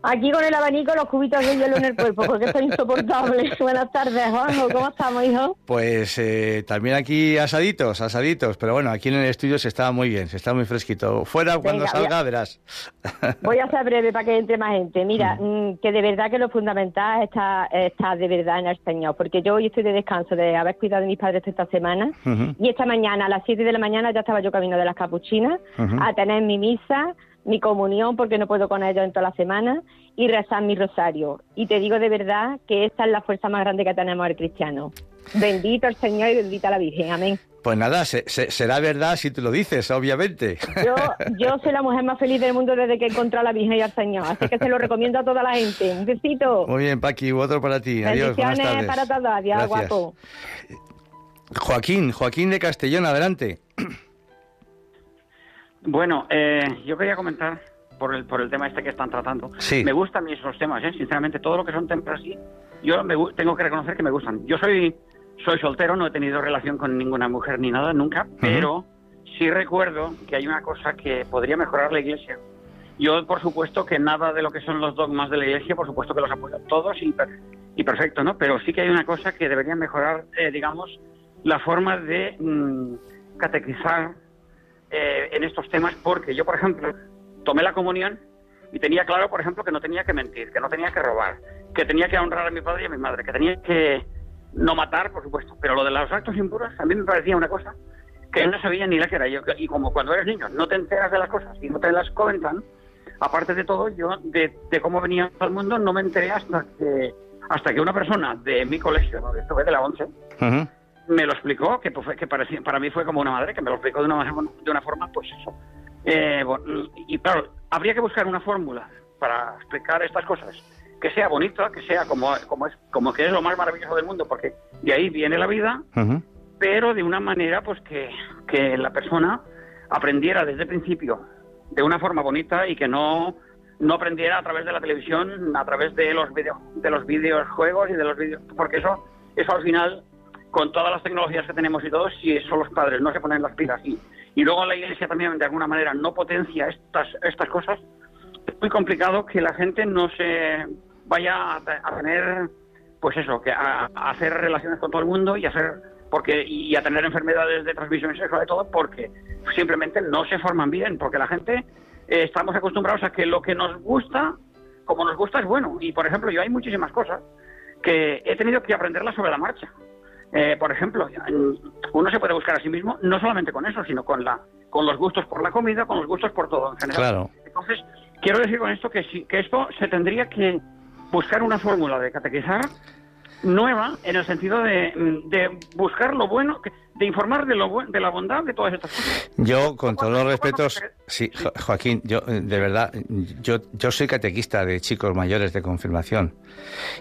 Aquí con el abanico los cubitos de hielo en el cuerpo, porque esto es insoportable. Buenas tardes, Juanjo, ¿cómo estamos, hijo? Pues eh, también aquí asaditos, asaditos, pero bueno, aquí en el estudio se está muy bien, se está muy fresquito. Fuera cuando salga a- verás. Voy a ser breve para que entre más gente. Mira, mm, que de verdad que lo fundamental está, está de verdad en el Señor, porque yo hoy estoy de descanso de haber cuidado de mis padres esta semana y esta mañana a las 7 de la mañana ya estaba yo camino de las capuchinas a tener mi misa mi comunión porque no puedo con ellos en toda la semana y rezar mi rosario. Y te digo de verdad que esta es la fuerza más grande que tenemos el cristiano. Bendito el Señor y bendita la Virgen. Amén. Pues nada, será verdad si tú lo dices, obviamente. Yo, yo soy la mujer más feliz del mundo desde que he encontrado a la Virgen y al Señor, así que se lo recomiendo a toda la gente. Un besito. Muy bien, Paqui, otro para ti. Adiós, buenas tardes. para todos. Adiós, guapo. Joaquín, Joaquín de Castellón, adelante. Bueno, eh, yo quería comentar por el, por el tema este que están tratando. Sí. Me gustan mis esos temas, ¿eh? sinceramente, todo lo que son temas así, yo me, tengo que reconocer que me gustan. Yo soy soy soltero, no he tenido relación con ninguna mujer ni nada nunca, pero sí recuerdo que hay una cosa que podría mejorar la Iglesia. Yo, por supuesto, que nada de lo que son los dogmas de la Iglesia, por supuesto que los apoyo todos y, y perfecto, ¿no? Pero sí que hay una cosa que debería mejorar, eh, digamos, la forma de mm, catequizar eh, en estos temas, porque yo, por ejemplo, tomé la comunión y tenía claro, por ejemplo, que no tenía que mentir, que no tenía que robar, que tenía que honrar a mi padre y a mi madre, que tenía que no matar, por supuesto, pero lo de los actos impuros a mí me parecía una cosa que no sabía ni la que era yo. Y como cuando eres niño no te enteras de las cosas y no te las comentan, aparte de todo, yo de, cómo venía al mundo no me enteré hasta que hasta que una persona de mi colegio, ¿no? esto de la 11, me lo explicó, que, pues, que parecía, para mí fue como una madre, que me lo explicó de una, de una forma, pues eso. Eh, y claro, habría que buscar una fórmula para explicar estas cosas que sea bonita, que sea como, como, es, como que es lo más maravilloso del mundo, porque de ahí viene la vida, pero de una manera pues que, que la persona aprendiera desde el principio de una forma bonita y que no no aprendiera a través de la televisión, a través de los video, de los videojuegos y de los videos, porque eso eso al final con todas las tecnologías que tenemos y todo, si son los padres no se ponen las pilas. Y, y luego la iglesia también de alguna manera no potencia estas estas cosas, es muy complicado que la gente no se vaya a, tener, pues eso, que a, hacer relaciones con todo el mundo y hacer porque y a tener enfermedades de transmisión sexual y todo porque simplemente no se forman bien porque la gente eh, estamos acostumbrados a que lo que nos gusta como nos gusta es bueno. Y por ejemplo yo hay muchísimas cosas que he tenido que aprenderlas sobre la marcha eh, por ejemplo uno se puede buscar a sí mismo no solamente con eso sino con la con los gustos por la comida con los gustos por todo en general claro. entonces quiero decir con esto que sí que esto se tendría que buscar una fórmula de catequizar nueva en el sentido de, buscar lo bueno, de informar de, lo, de la bondad de todas estas cosas. Yo, con todos los respetos, sí, Joaquín, yo eh, de verdad, yo, yo soy catequista de chicos mayores de confirmación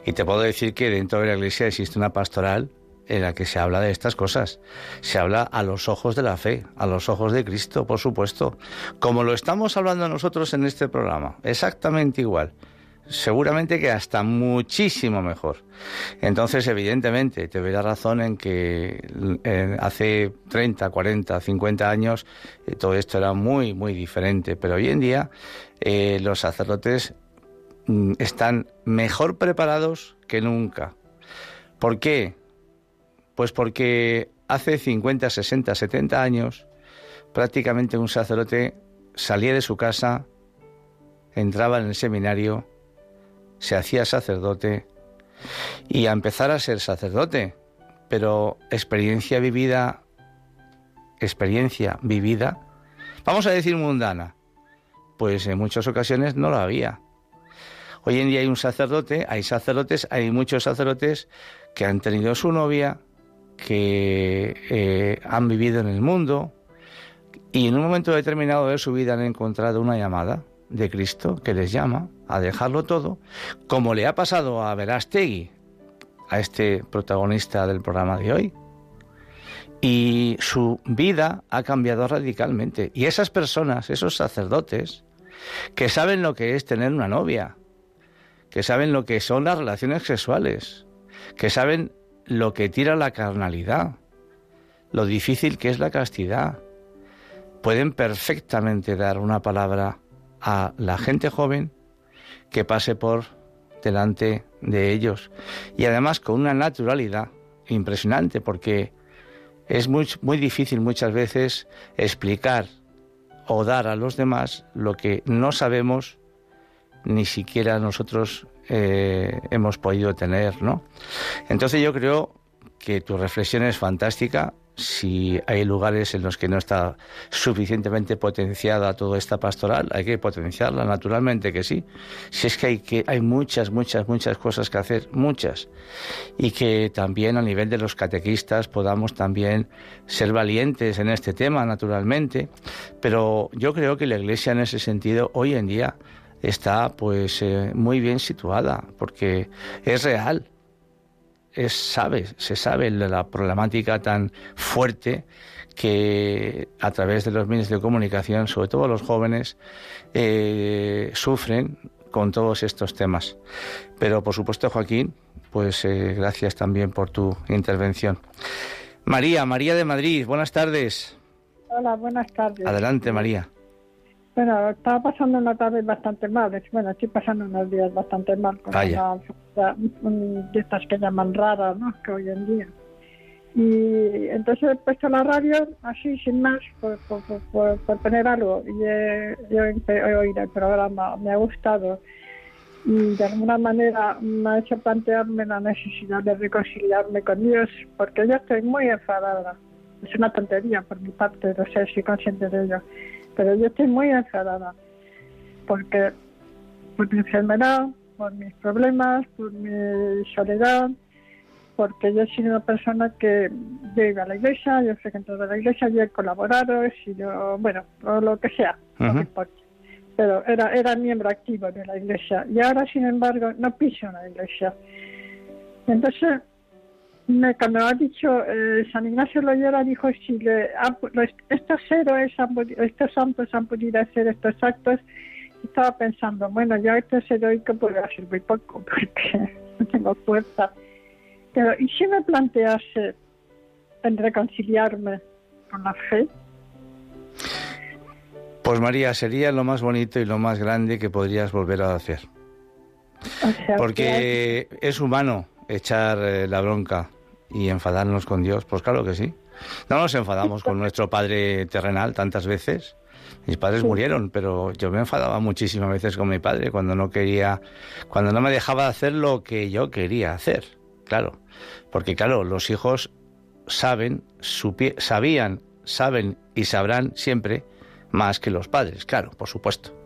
y te puedo decir que dentro de la iglesia existe una pastoral en la que se habla de estas cosas. Se habla a los ojos de la fe, a los ojos de Cristo, por supuesto, como lo estamos hablando nosotros en este programa, exactamente igual seguramente que hasta muchísimo mejor. Entonces, evidentemente, te doy razón en que eh, hace 30, 40, 50 años eh, todo esto era muy, muy diferente, pero hoy en día eh, los sacerdotes mm, están mejor preparados que nunca. ¿Por qué? Pues porque hace 50, 60, 70 años prácticamente un sacerdote salía de su casa, entraba en el seminario, se hacía sacerdote y a empezar a ser sacerdote, pero experiencia vivida, experiencia vivida, vamos a decir mundana, pues en muchas ocasiones no lo había. Hoy en día hay un sacerdote, hay sacerdotes, hay muchos sacerdotes que han tenido su novia, que eh, han vivido en el mundo y en un momento determinado de su vida han encontrado una llamada de Cristo que les llama a dejarlo todo, como le ha pasado a Verástegui, a este protagonista del programa de hoy. Y su vida ha cambiado radicalmente. Y esas personas, esos sacerdotes, que saben lo que es tener una novia, que saben lo que son las relaciones sexuales, que saben lo que tira la carnalidad, lo difícil que es la castidad, pueden perfectamente dar una palabra a la gente joven que pase por delante de ellos. Y además con una naturalidad impresionante, porque es muy, muy difícil muchas veces explicar o dar a los demás lo que no sabemos ni siquiera nosotros eh, hemos podido tener, ¿no? Entonces yo creo que tu reflexión es fantástica si hay lugares en los que no está suficientemente potenciada toda esta pastoral, hay que potenciarla, naturalmente que sí. Si es que hay, que hay muchas, muchas, muchas cosas que hacer, muchas. Y que también a nivel de los catequistas podamos también ser valientes en este tema, naturalmente. Pero yo creo que la Iglesia en ese sentido hoy en día está pues eh, muy bien situada, porque es real es, sabe, se sabe la problemática tan fuerte que a través de los medios de comunicación, sobre todo los jóvenes, eh, sufren con todos estos temas. Pero por supuesto, Joaquín, pues eh, gracias también por tu intervención. María, María de Madrid, buenas tardes. Hola, buenas tardes. Adelante, María. Bueno, estaba pasando una tarde bastante mal. Bueno, estoy pasando unos días bastante mal con una de estas que llaman raras, ¿no? Que hoy en día. Y entonces he puesto la radio así, sin más, por, por, poner algo. Y he, oído el programa, me ha gustado. Y de alguna manera me ha hecho plantearme la necesidad de reconciliarme con Dios, porque yo estoy muy enfadada. Es una tontería por mi parte, no sé, soy consciente de ello pero yo estoy muy enfadada porque por mi enfermedad, por mis problemas, por mi soledad, porque yo he sido una persona que yo iba a la iglesia, yo frecuento la iglesia, yo he colaborado, he sido, bueno, o lo que sea, no me importa. Pero era, era miembro activo de la iglesia y ahora, sin embargo, no piso en la iglesia. Entonces, cuando ha dicho eh, San Ignacio Loyola dijo si le, estos héroes estos santos han podido hacer estos actos estaba pensando bueno yo estos heroico puedo hacer muy poco porque no tengo fuerza. Pero y si me plantease en reconciliarme con la fe pues María sería lo más bonito y lo más grande que podrías volver a hacer. Porque es humano echar eh, la bronca y enfadarnos con Dios, pues claro que sí. No nos enfadamos con nuestro padre terrenal tantas veces. Mis padres murieron, pero yo me enfadaba muchísimas veces con mi padre cuando no quería, cuando no me dejaba hacer lo que yo quería hacer. Claro, porque claro, los hijos saben, sabían, saben y sabrán siempre más que los padres, claro, por supuesto.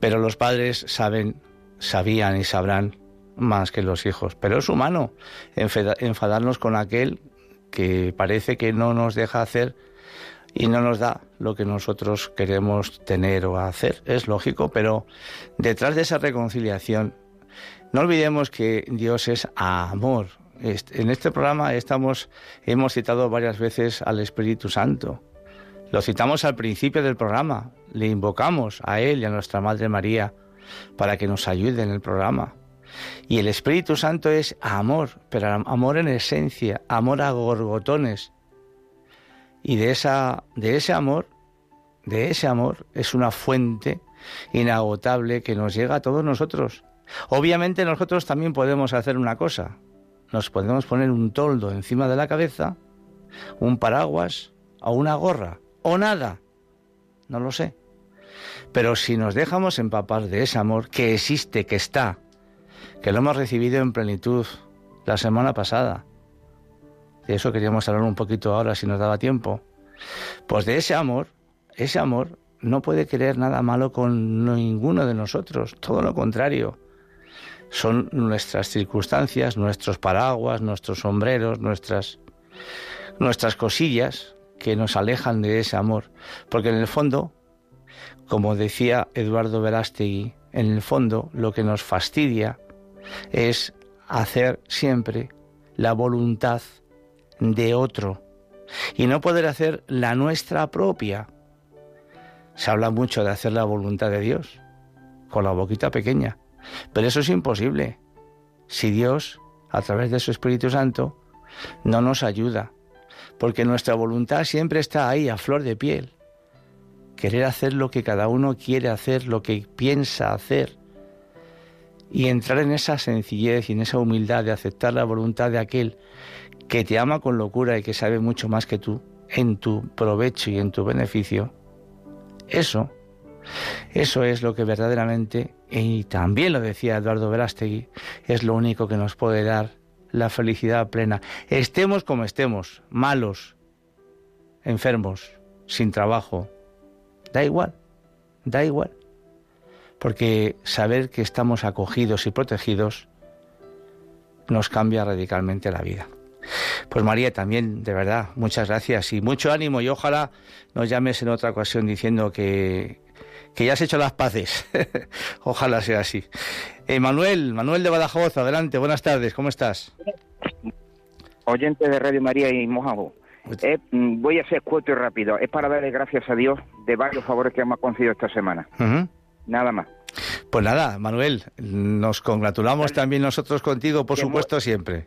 Pero los padres saben, sabían y sabrán más que los hijos. Pero es humano enfadarnos con aquel que parece que no nos deja hacer y no nos da lo que nosotros queremos tener o hacer. Es lógico, pero detrás de esa reconciliación, no olvidemos que Dios es amor. En este programa estamos, hemos citado varias veces al Espíritu Santo. Lo citamos al principio del programa, le invocamos a Él y a nuestra Madre María para que nos ayude en el programa. Y el Espíritu Santo es amor, pero amor en esencia, amor a gorgotones. Y de, esa, de ese amor, de ese amor, es una fuente inagotable que nos llega a todos nosotros. Obviamente nosotros también podemos hacer una cosa. Nos podemos poner un toldo encima de la cabeza, un paraguas o una gorra, o nada. No lo sé. Pero si nos dejamos empapar de ese amor que existe, que está, que lo hemos recibido en plenitud la semana pasada. De eso queríamos hablar un poquito ahora si nos daba tiempo. Pues de ese amor, ese amor no puede querer nada malo con ninguno de nosotros, todo lo contrario. Son nuestras circunstancias, nuestros paraguas, nuestros sombreros, nuestras, nuestras cosillas que nos alejan de ese amor. Porque en el fondo, como decía Eduardo Verástegui, en el fondo lo que nos fastidia es hacer siempre la voluntad de otro y no poder hacer la nuestra propia. Se habla mucho de hacer la voluntad de Dios con la boquita pequeña, pero eso es imposible si Dios, a través de su Espíritu Santo, no nos ayuda, porque nuestra voluntad siempre está ahí a flor de piel. Querer hacer lo que cada uno quiere hacer, lo que piensa hacer, y entrar en esa sencillez y en esa humildad de aceptar la voluntad de aquel que te ama con locura y que sabe mucho más que tú en tu provecho y en tu beneficio, eso, eso es lo que verdaderamente, y también lo decía Eduardo Verástegui, es lo único que nos puede dar la felicidad plena. Estemos como estemos, malos, enfermos, sin trabajo. Da igual, da igual. Porque saber que estamos acogidos y protegidos nos cambia radicalmente la vida. Pues María, también, de verdad, muchas gracias y mucho ánimo y ojalá nos llames en otra ocasión diciendo que, que ya has hecho las paces. ojalá sea así. Eh, Manuel, Manuel de Badajoz, adelante, buenas tardes, ¿cómo estás? Oyente de Radio María y Mojavo. Eh, mm, voy a ser corto y rápido. Es para darle gracias a Dios de varios favores que hemos concedido esta semana. Nada más. Pues nada, Manuel, nos congratulamos también nosotros contigo, por supuesto, siempre.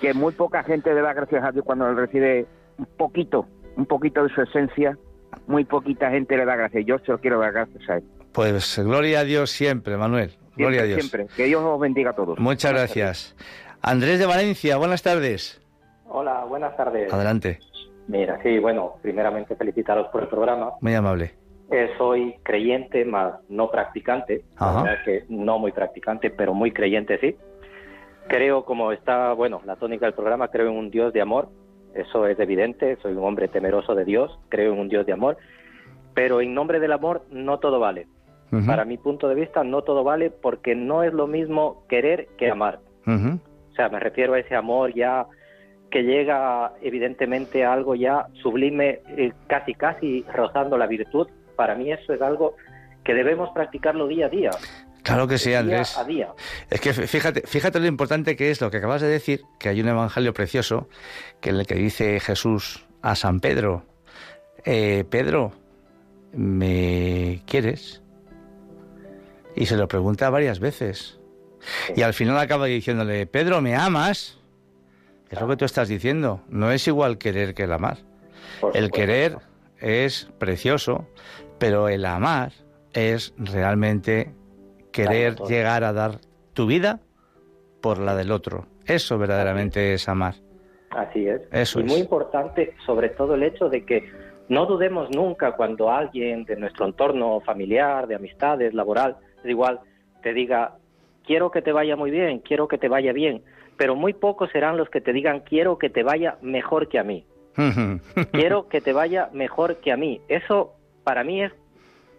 Que muy poca gente le da gracias a Dios cuando recibe un poquito, un poquito de su esencia. Muy poquita gente le da gracias. Yo se lo quiero dar gracias a él. Pues gloria a Dios siempre, Manuel. gloria a Dios. Siempre. Que Dios os bendiga a todos. Muchas gracias. Andrés de Valencia, buenas tardes. Hola, buenas tardes. Adelante. Mira, sí, bueno, primeramente felicitaros por el programa. Muy amable. Eh, soy creyente, más no practicante. que no muy practicante, pero muy creyente sí. Creo, como está, bueno, la tónica del programa, creo en un Dios de amor. Eso es evidente. Soy un hombre temeroso de Dios. Creo en un Dios de amor. Pero en nombre del amor no todo vale. Para mi punto de vista, no todo vale porque no es lo mismo querer que amar. O sea, me refiero a ese amor ya que llega evidentemente a algo ya sublime, eh, casi casi rozando la virtud, para mí eso es algo que debemos practicarlo día a día. Claro que sí, Andrés. Día a día. Es que fíjate, fíjate lo importante que es lo que acabas de decir, que hay un evangelio precioso que en el que dice Jesús a San Pedro, eh, Pedro, ¿me quieres? Y se lo pregunta varias veces. Y al final acaba diciéndole, Pedro, ¿me amas? Es lo que tú estás diciendo. No es igual querer que el amar. el querer es precioso, pero el amar es realmente querer llegar a dar tu vida por la del otro. Eso verdaderamente es amar. Así es. Eso y muy importante, sobre todo el hecho de que no dudemos nunca cuando alguien de nuestro entorno familiar, de amistades, laboral, es igual, te diga, quiero que te vaya muy bien, quiero que te vaya bien, pero muy pocos serán los que te digan quiero que te vaya mejor que a mí. quiero que te vaya mejor que a mí. Eso para mí es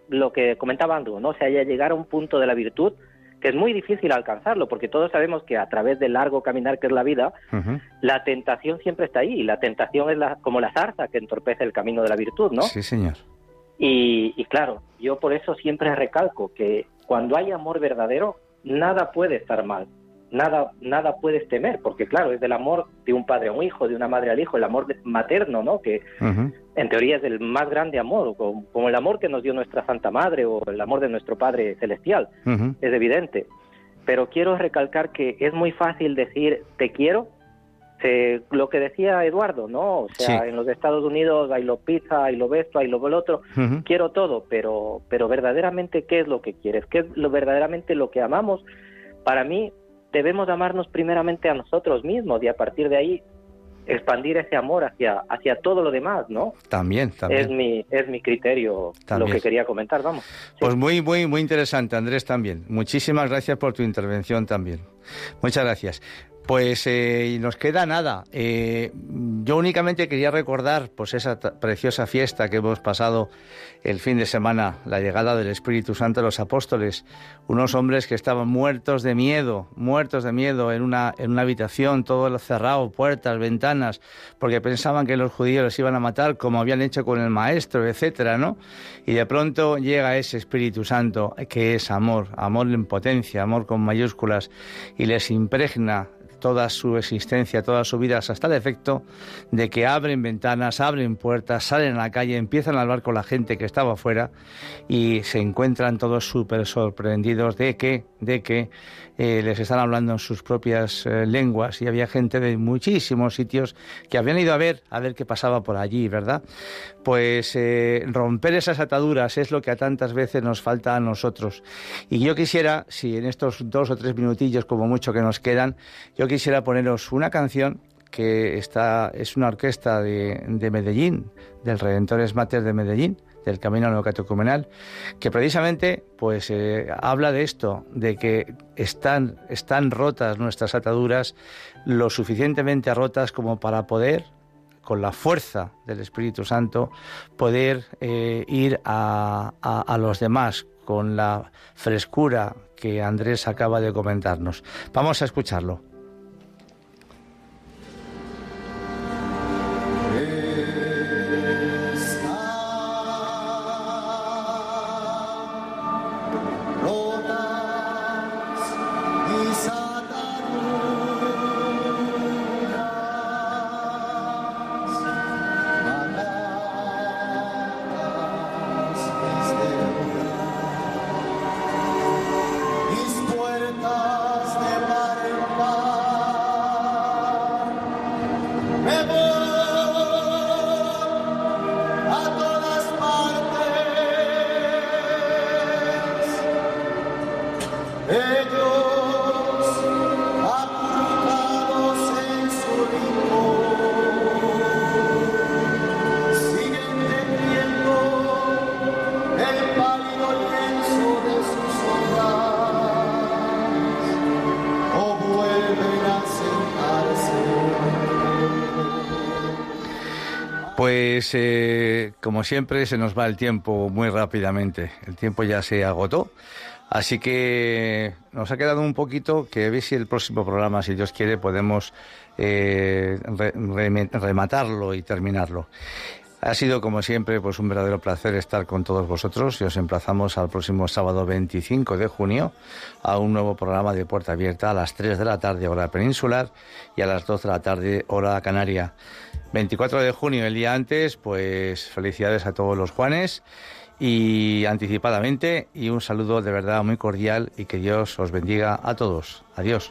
lo que comentaba Andrew, ¿no? O sea, ya llegar a un punto de la virtud que es muy difícil alcanzarlo, porque todos sabemos que a través del largo caminar que es la vida, la tentación siempre está ahí, y la tentación es la, como la zarza que entorpece el camino de la virtud, ¿no? Sí, señor. Y, y claro, yo por eso siempre recalco que cuando hay amor verdadero, nada puede estar mal nada, nada puedes temer, porque claro, es del amor de un padre a un hijo, de una madre al hijo, el amor materno, ¿no? Que en teoría es el más grande amor, como, el amor que nos dio nuestra Santa Madre o el amor de nuestro Padre Celestial, es evidente. Pero quiero recalcar que es muy fácil decir te quiero, lo que decía Eduardo, ¿no? O sea, en los Estados Unidos hay lo pizza, hay lo besto, hay lo otro, quiero todo, pero, pero verdaderamente, ¿qué es lo que quieres? ¿Qué es lo verdaderamente lo que amamos? Para mí, debemos amarnos primeramente a nosotros mismos y a partir de ahí expandir ese amor hacia, hacia todo lo demás, ¿no? También, también. Es mi, es mi criterio lo que quería comentar, vamos. Pues muy, muy, muy interesante, Andrés, también. Muchísimas gracias por tu intervención también. Muchas gracias. Pues eh, nos queda nada. Eh, yo únicamente quería recordar pues esa preciosa fiesta que hemos pasado el fin de semana, la llegada del Espíritu Santo a los apóstoles, unos hombres que estaban muertos de miedo, muertos de miedo en una, en una habitación, todo cerrado, puertas, ventanas, porque pensaban que los judíos los iban a matar como habían hecho con el maestro, etcétera, ¿no? Y de pronto llega ese Espíritu Santo que es amor, amor en potencia, amor con mayúsculas, y les impregna toda su existencia, toda su vida, hasta el efecto de que abren ventanas, abren puertas, salen a la calle, empiezan a hablar con la gente que estaba afuera y se encuentran todos súper sorprendidos de que, de que eh, les están hablando en sus propias eh, lenguas y había gente de muchísimos sitios que habían ido a ver, a ver qué pasaba por allí, ¿verdad? Pues eh, romper esas ataduras es lo que a tantas veces nos falta a nosotros. Y yo quisiera, si en estos dos o tres minutillos como mucho que nos quedan, yo quisiera poneros una canción que está, es una orquesta de, de Medellín, del Redentores Mater de Medellín, del camino neocatecumenal, que precisamente pues eh, habla de esto, de que están, están rotas nuestras ataduras, lo suficientemente rotas como para poder con la fuerza del Espíritu Santo, poder eh, ir a, a los demás con la frescura que Andrés acaba de comentarnos. Vamos a escucharlo. Pues como siempre se nos va el tiempo muy rápidamente. El tiempo ya se agotó. Así que nos ha quedado un poquito que ver si el próximo programa, si Dios quiere, podemos eh, rematarlo y terminarlo. Ha sido, como siempre, pues un verdadero placer estar con todos vosotros y os emplazamos al próximo sábado 25 de junio a un nuevo programa de Puerta Abierta a las 3 de la tarde hora peninsular y a las 12 de la tarde hora canaria. 24 de junio, el día antes, pues felicidades a todos los Juanes y anticipadamente y un saludo de verdad muy cordial y que Dios os bendiga a todos. Adiós.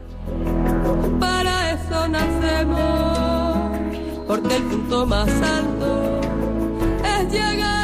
el punto más alto es llegar.